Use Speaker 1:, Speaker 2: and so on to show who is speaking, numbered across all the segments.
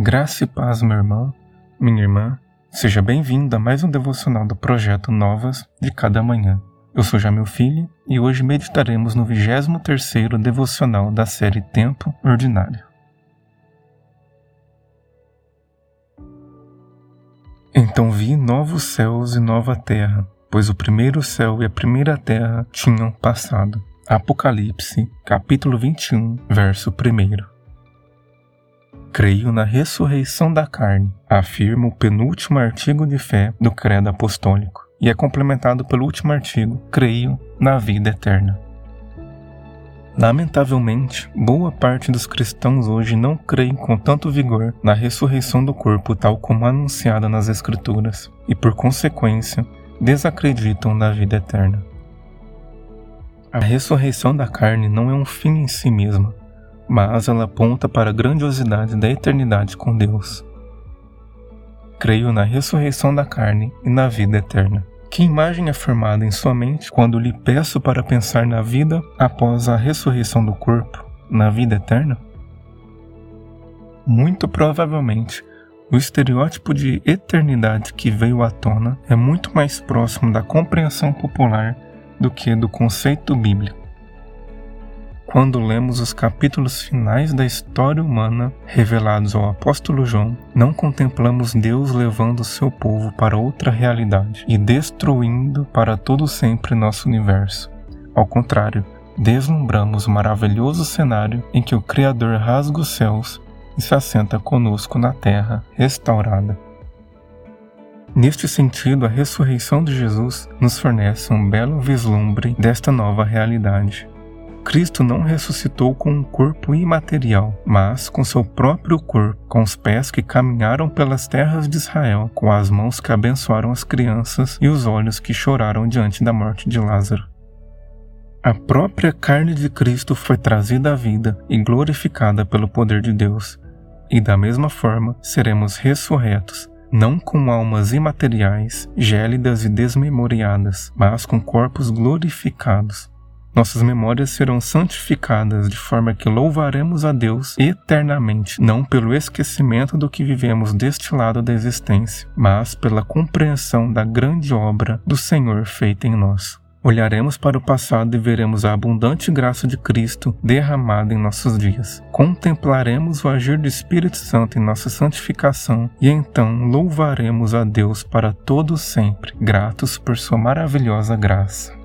Speaker 1: Graça e paz, meu irmão, minha irmã. Seja bem-vindo a mais um devocional do projeto Novas de Cada Manhã. Eu sou Jamil Filho e hoje meditaremos no 23º devocional da série Tempo Ordinário. Então vi novos céus e nova terra, pois o primeiro céu e a primeira terra tinham passado. Apocalipse, capítulo 21, verso 1. Creio na ressurreição da carne, afirma o penúltimo artigo de fé do Credo Apostólico, e é complementado pelo último artigo: Creio na vida eterna. Lamentavelmente, boa parte dos cristãos hoje não creem com tanto vigor na ressurreição do corpo, tal como anunciada nas Escrituras, e por consequência, desacreditam na vida eterna. A ressurreição da carne não é um fim em si mesma, mas ela aponta para a grandiosidade da eternidade com Deus. Creio na ressurreição da carne e na vida eterna. Que imagem é formada em sua mente quando lhe peço para pensar na vida após a ressurreição do corpo, na vida eterna? Muito provavelmente, o estereótipo de eternidade que veio à tona é muito mais próximo da compreensão popular do que do conceito bíblico. Quando lemos os capítulos finais da história humana revelados ao apóstolo João, não contemplamos Deus levando seu povo para outra realidade e destruindo para todo sempre nosso universo. Ao contrário, deslumbramos o maravilhoso cenário em que o Criador rasga os céus e se assenta conosco na terra restaurada. Neste sentido, a ressurreição de Jesus nos fornece um belo vislumbre desta nova realidade. Cristo não ressuscitou com um corpo imaterial, mas com seu próprio corpo, com os pés que caminharam pelas terras de Israel, com as mãos que abençoaram as crianças e os olhos que choraram diante da morte de Lázaro. A própria carne de Cristo foi trazida à vida e glorificada pelo poder de Deus, e da mesma forma seremos ressurretos, não com almas imateriais, gélidas e desmemoriadas, mas com corpos glorificados nossas memórias serão santificadas de forma que louvaremos a Deus eternamente, não pelo esquecimento do que vivemos deste lado da existência, mas pela compreensão da grande obra do Senhor feita em nós. Olharemos para o passado e veremos a abundante graça de Cristo derramada em nossos dias. Contemplaremos o agir do Espírito Santo em nossa santificação e então louvaremos a Deus para todo sempre, gratos por sua maravilhosa graça.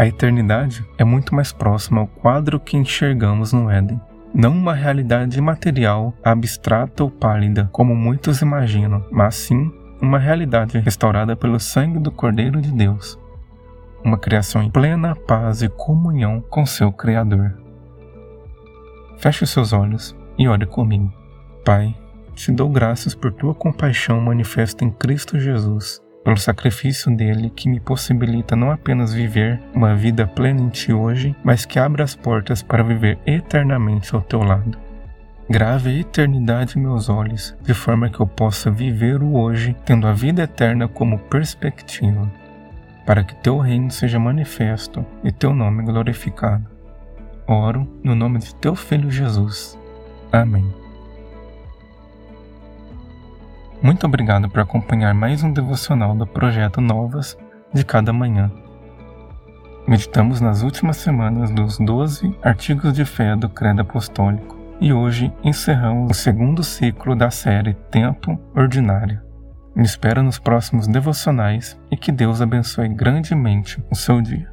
Speaker 1: A eternidade é muito mais próxima ao quadro que enxergamos no Éden. Não uma realidade imaterial, abstrata ou pálida, como muitos imaginam, mas sim uma realidade restaurada pelo sangue do Cordeiro de Deus. Uma criação em plena paz e comunhão com seu Criador. Feche os seus olhos e ore comigo. Pai, te dou graças por tua compaixão manifesta em Cristo Jesus pelo sacrifício dele que me possibilita não apenas viver uma vida plena em ti hoje, mas que abre as portas para viver eternamente ao teu lado. Grave a eternidade em meus olhos, de forma que eu possa viver o hoje, tendo a vida eterna como perspectiva, para que teu reino seja manifesto e teu nome glorificado. Oro no nome de teu Filho Jesus. Amém. Muito obrigado por acompanhar mais um devocional do projeto Novas de cada manhã. Meditamos nas últimas semanas dos 12 artigos de fé do Credo Apostólico e hoje encerramos o segundo ciclo da série Tempo Ordinário. Me espero nos próximos devocionais e que Deus abençoe grandemente o seu dia.